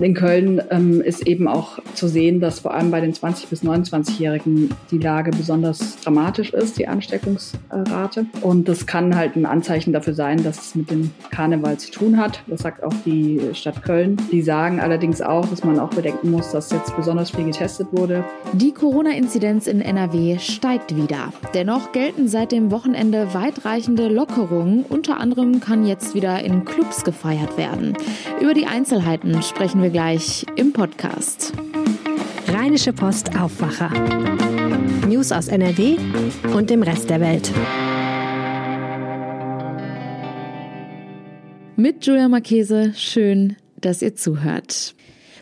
In Köln ähm, ist eben auch zu sehen, dass vor allem bei den 20- bis 29-Jährigen die Lage besonders dramatisch ist, die Ansteckungsrate. Und das kann halt ein Anzeichen dafür sein, dass es mit dem Karneval zu tun hat. Das sagt auch die Stadt Köln. Die sagen allerdings auch, dass man auch bedenken muss, dass jetzt besonders viel getestet wurde. Die Corona-Inzidenz in NRW steigt wieder. Dennoch gelten seit dem Wochenende weitreichende Lockerungen. Unter anderem kann jetzt wieder in Clubs gefeiert werden. Über die Einzelheiten sprechen wir wir gleich im Podcast. Rheinische Post Aufwacher. News aus NRW und dem Rest der Welt. Mit Julia Marchese, schön, dass ihr zuhört.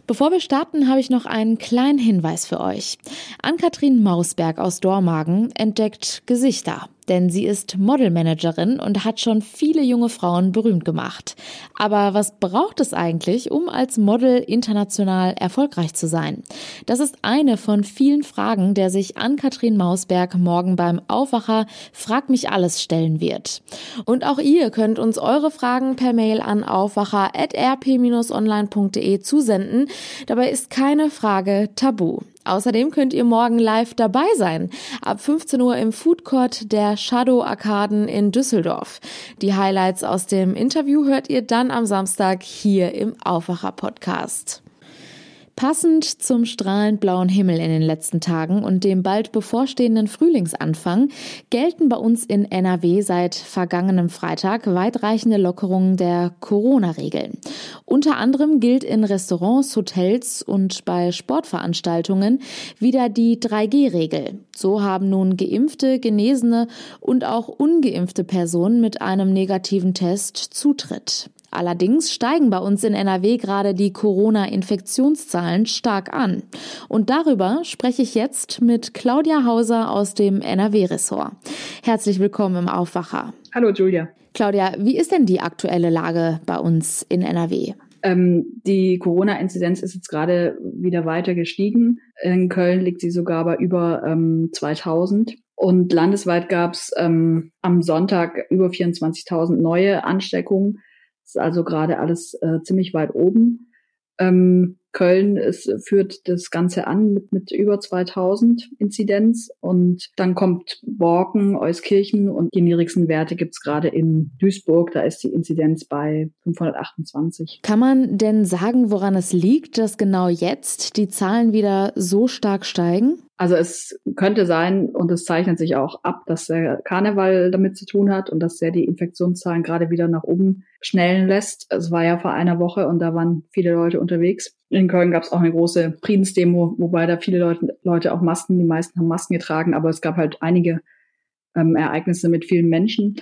Bevor wir starten, habe ich noch einen kleinen Hinweis für euch. Ann-Kathrin Mausberg aus Dormagen entdeckt Gesichter denn sie ist Modelmanagerin und hat schon viele junge Frauen berühmt gemacht. Aber was braucht es eigentlich, um als Model international erfolgreich zu sein? Das ist eine von vielen Fragen, der sich Ann-Kathrin Mausberg morgen beim Aufwacher Frag mich alles stellen wird. Und auch ihr könnt uns eure Fragen per Mail an aufwacher.rp-online.de zusenden. Dabei ist keine Frage tabu. Außerdem könnt ihr morgen live dabei sein. Ab 15 Uhr im Food Court der Shadow Arkaden in Düsseldorf. Die Highlights aus dem Interview hört ihr dann am Samstag hier im Aufwacher Podcast. Passend zum strahlend blauen Himmel in den letzten Tagen und dem bald bevorstehenden Frühlingsanfang gelten bei uns in NRW seit vergangenem Freitag weitreichende Lockerungen der Corona-Regeln. Unter anderem gilt in Restaurants, Hotels und bei Sportveranstaltungen wieder die 3G-Regel. So haben nun geimpfte, genesene und auch ungeimpfte Personen mit einem negativen Test Zutritt. Allerdings steigen bei uns in NRW gerade die Corona-Infektionszahlen stark an. Und darüber spreche ich jetzt mit Claudia Hauser aus dem NRW-Ressort. Herzlich willkommen im Aufwacher. Hallo Julia. Claudia, wie ist denn die aktuelle Lage bei uns in NRW? Ähm, die Corona-Inzidenz ist jetzt gerade wieder weiter gestiegen. In Köln liegt sie sogar bei über ähm, 2000. Und landesweit gab es ähm, am Sonntag über 24.000 neue Ansteckungen ist also gerade alles äh, ziemlich weit oben. Ähm, Köln ist, führt das Ganze an mit, mit über 2000 Inzidenz und dann kommt Borken, Euskirchen und die niedrigsten Werte gibt's gerade in Duisburg, da ist die Inzidenz bei 528. Kann man denn sagen, woran es liegt, dass genau jetzt die Zahlen wieder so stark steigen? Also es könnte sein, und es zeichnet sich auch ab, dass der Karneval damit zu tun hat und dass er die Infektionszahlen gerade wieder nach oben schnellen lässt. Es war ja vor einer Woche und da waren viele Leute unterwegs. In Köln gab es auch eine große Friedensdemo, wobei da viele Leute, Leute auch Masken, die meisten haben Masken getragen, aber es gab halt einige ähm, Ereignisse mit vielen Menschen.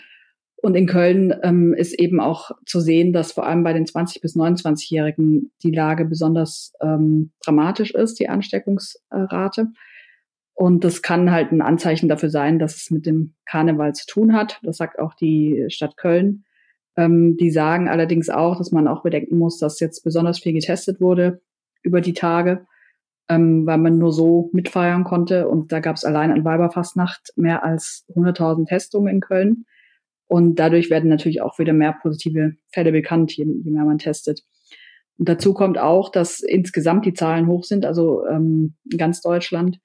Und in Köln ähm, ist eben auch zu sehen, dass vor allem bei den 20- bis 29-Jährigen die Lage besonders ähm, dramatisch ist, die Ansteckungsrate. Und das kann halt ein Anzeichen dafür sein, dass es mit dem Karneval zu tun hat. Das sagt auch die Stadt Köln. Ähm, die sagen allerdings auch, dass man auch bedenken muss, dass jetzt besonders viel getestet wurde über die Tage, ähm, weil man nur so mitfeiern konnte. Und da gab es allein an Weiberfastnacht mehr als 100.000 Testungen in Köln. Und dadurch werden natürlich auch wieder mehr positive Fälle bekannt, je, je mehr man testet. Und dazu kommt auch, dass insgesamt die Zahlen hoch sind, also ähm, ganz Deutschland.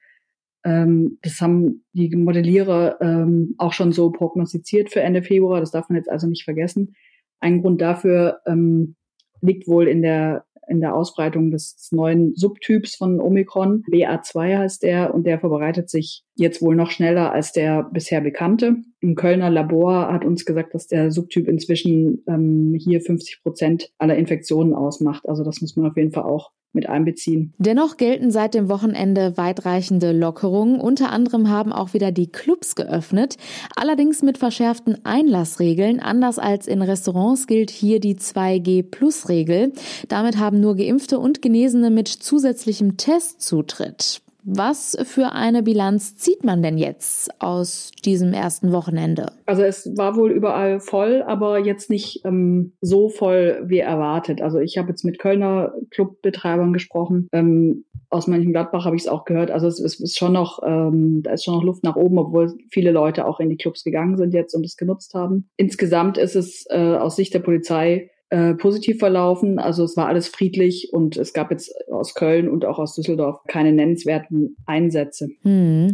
Ähm, das haben die Modellierer ähm, auch schon so prognostiziert für Ende Februar. Das darf man jetzt also nicht vergessen. Ein Grund dafür ähm, liegt wohl in der in der Ausbreitung des neuen Subtyps von Omikron. BA2 heißt der und der verbreitet sich jetzt wohl noch schneller als der bisher bekannte. Ein Kölner Labor hat uns gesagt, dass der Subtyp inzwischen ähm, hier 50 Prozent aller Infektionen ausmacht. Also das muss man auf jeden Fall auch mit einbeziehen. Dennoch gelten seit dem Wochenende weitreichende Lockerungen. Unter anderem haben auch wieder die Clubs geöffnet, allerdings mit verschärften Einlassregeln. Anders als in Restaurants gilt hier die 2G-Plus-Regel. Damit haben nur Geimpfte und Genesene mit zusätzlichem Test Zutritt. Was für eine Bilanz zieht man denn jetzt aus diesem ersten Wochenende? Also es war wohl überall voll, aber jetzt nicht ähm, so voll wie erwartet. Also ich habe jetzt mit Kölner Clubbetreibern gesprochen. Ähm, aus Mönchengladbach habe ich es auch gehört. Also es, es, ist schon noch, ähm, da ist schon noch Luft nach oben, obwohl viele Leute auch in die Clubs gegangen sind jetzt und es genutzt haben. Insgesamt ist es äh, aus Sicht der Polizei äh, positiv verlaufen. Also es war alles friedlich und es gab jetzt aus Köln und auch aus Düsseldorf keine nennenswerten Einsätze. Hm.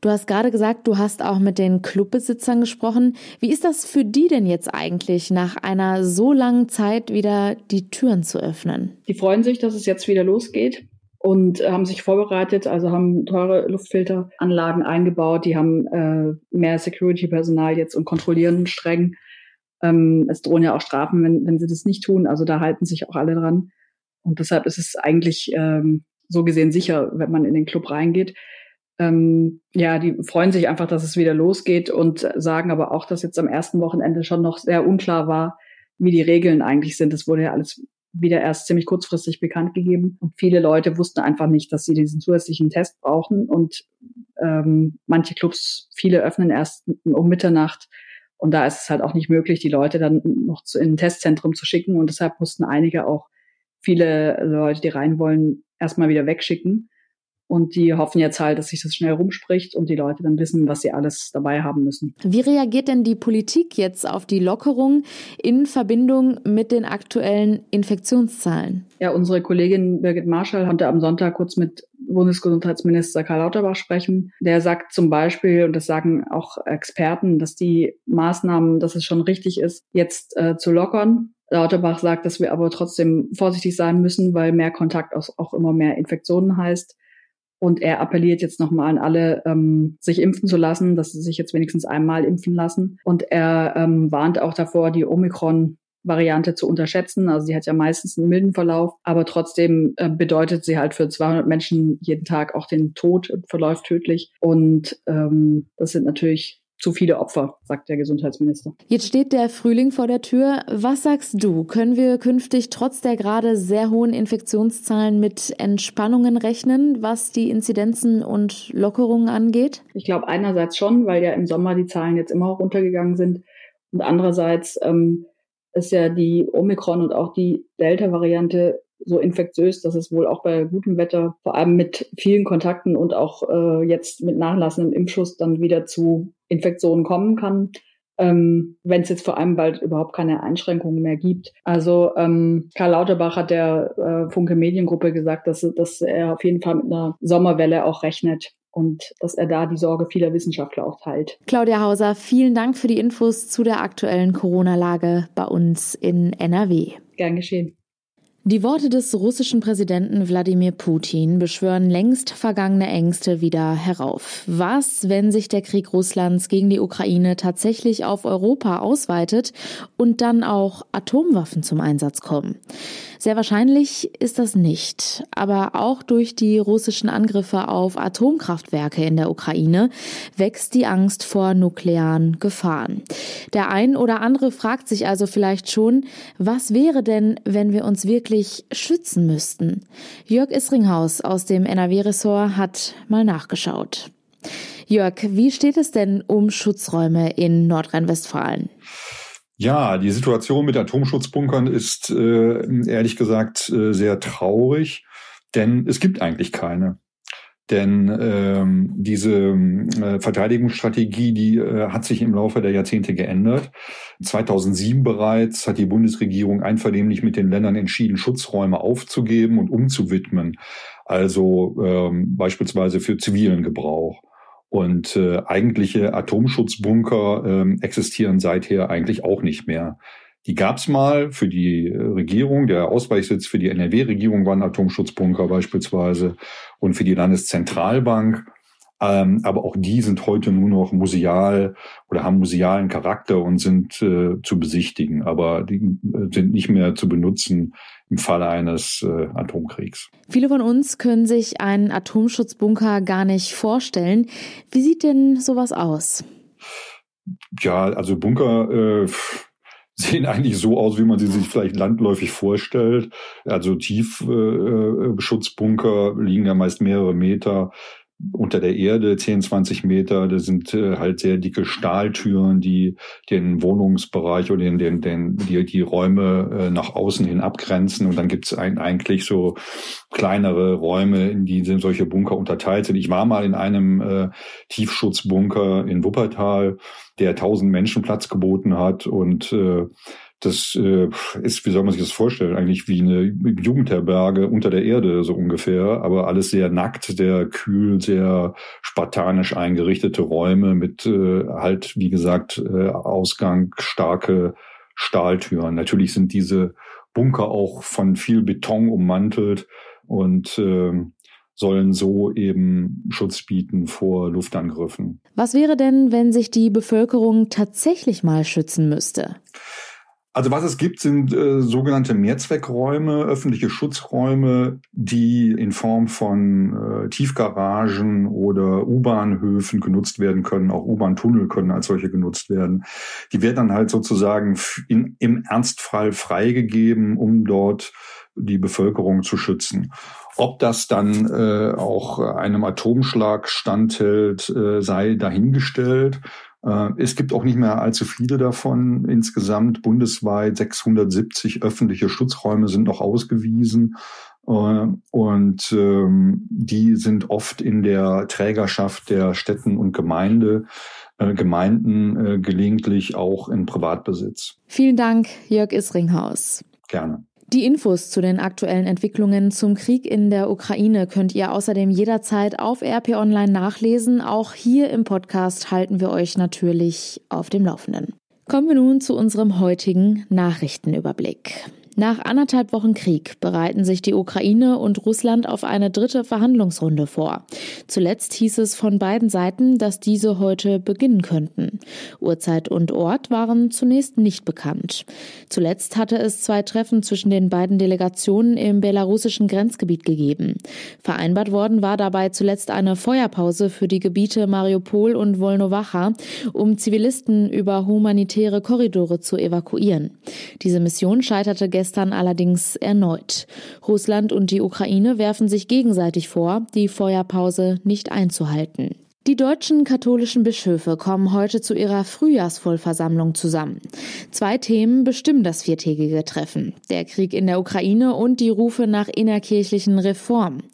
Du hast gerade gesagt, du hast auch mit den Clubbesitzern gesprochen. Wie ist das für die denn jetzt eigentlich, nach einer so langen Zeit wieder die Türen zu öffnen? Die freuen sich, dass es jetzt wieder losgeht und haben sich vorbereitet, also haben teure Luftfilteranlagen eingebaut, die haben äh, mehr Security-Personal jetzt und kontrollieren streng ähm, es drohen ja auch Strafen, wenn, wenn sie das nicht tun. Also da halten sich auch alle dran. Und deshalb ist es eigentlich ähm, so gesehen sicher, wenn man in den Club reingeht. Ähm, ja, die freuen sich einfach, dass es wieder losgeht und sagen aber auch, dass jetzt am ersten Wochenende schon noch sehr unklar war, wie die Regeln eigentlich sind. Das wurde ja alles wieder erst ziemlich kurzfristig bekannt gegeben. Und viele Leute wussten einfach nicht, dass sie diesen zusätzlichen Test brauchen. Und ähm, manche Clubs, viele öffnen erst um Mitternacht. Und da ist es halt auch nicht möglich, die Leute dann noch zu, in ein Testzentrum zu schicken. Und deshalb mussten einige auch viele Leute, die rein wollen, erstmal wieder wegschicken. Und die hoffen jetzt halt, dass sich das schnell rumspricht und die Leute dann wissen, was sie alles dabei haben müssen. Wie reagiert denn die Politik jetzt auf die Lockerung in Verbindung mit den aktuellen Infektionszahlen? Ja, unsere Kollegin Birgit Marschall konnte am Sonntag kurz mit Bundesgesundheitsminister Karl Lauterbach sprechen. Der sagt zum Beispiel, und das sagen auch Experten, dass die Maßnahmen, dass es schon richtig ist, jetzt äh, zu lockern. Lauterbach sagt, dass wir aber trotzdem vorsichtig sein müssen, weil mehr Kontakt auch immer mehr Infektionen heißt. Und er appelliert jetzt nochmal an alle, ähm, sich impfen zu lassen, dass sie sich jetzt wenigstens einmal impfen lassen. Und er ähm, warnt auch davor, die Omikron Variante zu unterschätzen. Also sie hat ja meistens einen milden Verlauf, aber trotzdem äh, bedeutet sie halt für 200 Menschen jeden Tag auch den Tod, verläuft tödlich. Und ähm, das sind natürlich zu viele Opfer, sagt der Gesundheitsminister. Jetzt steht der Frühling vor der Tür. Was sagst du? Können wir künftig trotz der gerade sehr hohen Infektionszahlen mit Entspannungen rechnen, was die Inzidenzen und Lockerungen angeht? Ich glaube einerseits schon, weil ja im Sommer die Zahlen jetzt immer runtergegangen sind. Und andererseits ähm, ist ja die Omikron und auch die Delta-Variante so infektiös, dass es wohl auch bei gutem Wetter, vor allem mit vielen Kontakten und auch äh, jetzt mit nachlassendem Impfschuss dann wieder zu Infektionen kommen kann. Ähm, wenn es jetzt vor allem bald überhaupt keine Einschränkungen mehr gibt. Also ähm, Karl Lauterbach hat der äh, Funke Mediengruppe gesagt, dass, dass er auf jeden Fall mit einer Sommerwelle auch rechnet und dass er da die Sorge vieler Wissenschaftler auch teilt. Claudia Hauser, vielen Dank für die Infos zu der aktuellen Corona-Lage bei uns in NRW. Gern geschehen. Die Worte des russischen Präsidenten Wladimir Putin beschwören längst vergangene Ängste wieder herauf. Was, wenn sich der Krieg Russlands gegen die Ukraine tatsächlich auf Europa ausweitet und dann auch Atomwaffen zum Einsatz kommen? Sehr wahrscheinlich ist das nicht. Aber auch durch die russischen Angriffe auf Atomkraftwerke in der Ukraine wächst die Angst vor nuklearen Gefahren. Der ein oder andere fragt sich also vielleicht schon, was wäre denn, wenn wir uns wirklich schützen müssten? Jörg Isringhaus aus dem NRW-Ressort hat mal nachgeschaut. Jörg, wie steht es denn um Schutzräume in Nordrhein-Westfalen? Ja, die Situation mit Atomschutzbunkern ist äh, ehrlich gesagt äh, sehr traurig, denn es gibt eigentlich keine. Denn ähm, diese äh, Verteidigungsstrategie, die äh, hat sich im Laufe der Jahrzehnte geändert. 2007 bereits hat die Bundesregierung einvernehmlich mit den Ländern entschieden, Schutzräume aufzugeben und umzuwidmen. Also ähm, beispielsweise für zivilen Gebrauch. Und äh, eigentliche Atomschutzbunker äh, existieren seither eigentlich auch nicht mehr. Die gab's mal für die äh, Regierung. Der Ausweichsitz für die NRW-Regierung war ein Atomschutzbunker beispielsweise und für die Landeszentralbank. Ähm, aber auch die sind heute nur noch museal oder haben musealen Charakter und sind äh, zu besichtigen, aber die äh, sind nicht mehr zu benutzen im Falle eines äh, Atomkriegs. Viele von uns können sich einen Atomschutzbunker gar nicht vorstellen. Wie sieht denn sowas aus? Ja, also Bunker äh, sehen eigentlich so aus, wie man sie sich vielleicht landläufig vorstellt. Also Tiefschutzbunker liegen ja meist mehrere Meter unter der Erde, 10, 20 Meter. Das sind äh, halt sehr dicke Stahltüren, die den Wohnungsbereich oder den, den, den, die, die Räume äh, nach außen hin abgrenzen. Und dann gibt es ein, eigentlich so kleinere Räume, in die sind solche Bunker unterteilt sind. Ich war mal in einem äh, Tiefschutzbunker in Wuppertal, der 1000 Menschen Platz geboten hat und äh, das äh, ist, wie soll man sich das vorstellen, eigentlich wie eine Jugendherberge unter der Erde so ungefähr, aber alles sehr nackt, sehr kühl, sehr spartanisch eingerichtete Räume mit äh, halt, wie gesagt, äh, Ausgang, starke Stahltüren. Natürlich sind diese Bunker auch von viel Beton ummantelt und äh, sollen so eben Schutz bieten vor Luftangriffen. Was wäre denn, wenn sich die Bevölkerung tatsächlich mal schützen müsste? Also was es gibt, sind äh, sogenannte Mehrzweckräume, öffentliche Schutzräume, die in Form von äh, Tiefgaragen oder U-Bahnhöfen genutzt werden können. Auch U-Bahn-Tunnel können als solche genutzt werden. Die werden dann halt sozusagen in, im Ernstfall freigegeben, um dort die Bevölkerung zu schützen. Ob das dann äh, auch einem Atomschlag standhält, äh, sei dahingestellt. Äh, es gibt auch nicht mehr allzu viele davon. Insgesamt bundesweit 670 öffentliche Schutzräume sind noch ausgewiesen. Äh, und ähm, die sind oft in der Trägerschaft der Städten und Gemeinde, äh, Gemeinden, gelegentlich auch in Privatbesitz. Vielen Dank, Jörg Isringhaus. Gerne. Die Infos zu den aktuellen Entwicklungen zum Krieg in der Ukraine könnt ihr außerdem jederzeit auf RP Online nachlesen. Auch hier im Podcast halten wir euch natürlich auf dem Laufenden. Kommen wir nun zu unserem heutigen Nachrichtenüberblick. Nach anderthalb Wochen Krieg bereiten sich die Ukraine und Russland auf eine dritte Verhandlungsrunde vor. Zuletzt hieß es von beiden Seiten, dass diese heute beginnen könnten. Uhrzeit und Ort waren zunächst nicht bekannt. Zuletzt hatte es zwei Treffen zwischen den beiden Delegationen im belarussischen Grenzgebiet gegeben. Vereinbart worden war dabei zuletzt eine Feuerpause für die Gebiete Mariupol und Wolnowacha, um Zivilisten über humanitäre Korridore zu evakuieren. Diese Mission scheiterte gestern gestern allerdings erneut. Russland und die Ukraine werfen sich gegenseitig vor, die Feuerpause nicht einzuhalten. Die deutschen katholischen Bischöfe kommen heute zu ihrer Frühjahrsvollversammlung zusammen. Zwei Themen bestimmen das viertägige Treffen. Der Krieg in der Ukraine und die Rufe nach innerkirchlichen Reformen.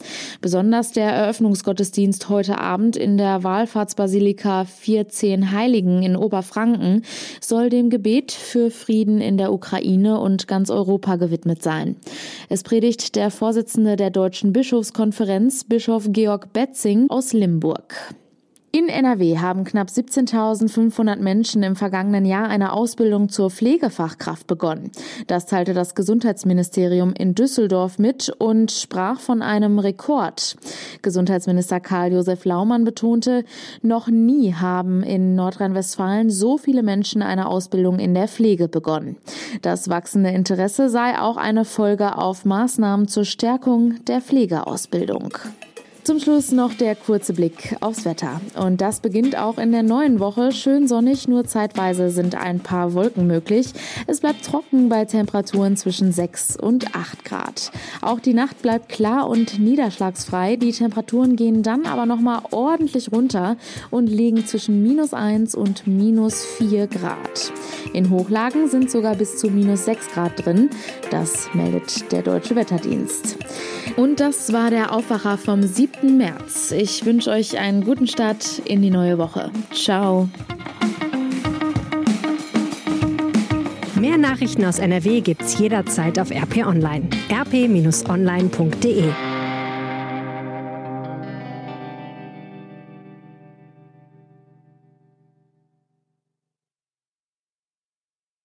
Besonders der Eröffnungsgottesdienst heute Abend in der Wallfahrtsbasilika 14 Heiligen in Oberfranken soll dem Gebet für Frieden in der Ukraine und ganz Europa gewidmet sein. Es predigt der Vorsitzende der Deutschen Bischofskonferenz, Bischof Georg Betzing aus Limburg. In NRW haben knapp 17.500 Menschen im vergangenen Jahr eine Ausbildung zur Pflegefachkraft begonnen. Das teilte das Gesundheitsministerium in Düsseldorf mit und sprach von einem Rekord. Gesundheitsminister Karl-Josef Laumann betonte, noch nie haben in Nordrhein-Westfalen so viele Menschen eine Ausbildung in der Pflege begonnen. Das wachsende Interesse sei auch eine Folge auf Maßnahmen zur Stärkung der Pflegeausbildung. Zum Schluss noch der kurze Blick aufs Wetter. Und das beginnt auch in der neuen Woche. Schön sonnig, nur zeitweise sind ein paar Wolken möglich. Es bleibt trocken bei Temperaturen zwischen 6 und 8 Grad. Auch die Nacht bleibt klar und niederschlagsfrei. Die Temperaturen gehen dann aber nochmal ordentlich runter und liegen zwischen minus 1 und minus 4 Grad. In Hochlagen sind sogar bis zu minus 6 Grad drin. Das meldet der Deutsche Wetterdienst. Und das war der Aufwacher vom 7. März. Ich wünsche euch einen guten Start in die neue Woche. Ciao. Mehr Nachrichten aus NRW gibt's jederzeit auf RP Online. rp-online.de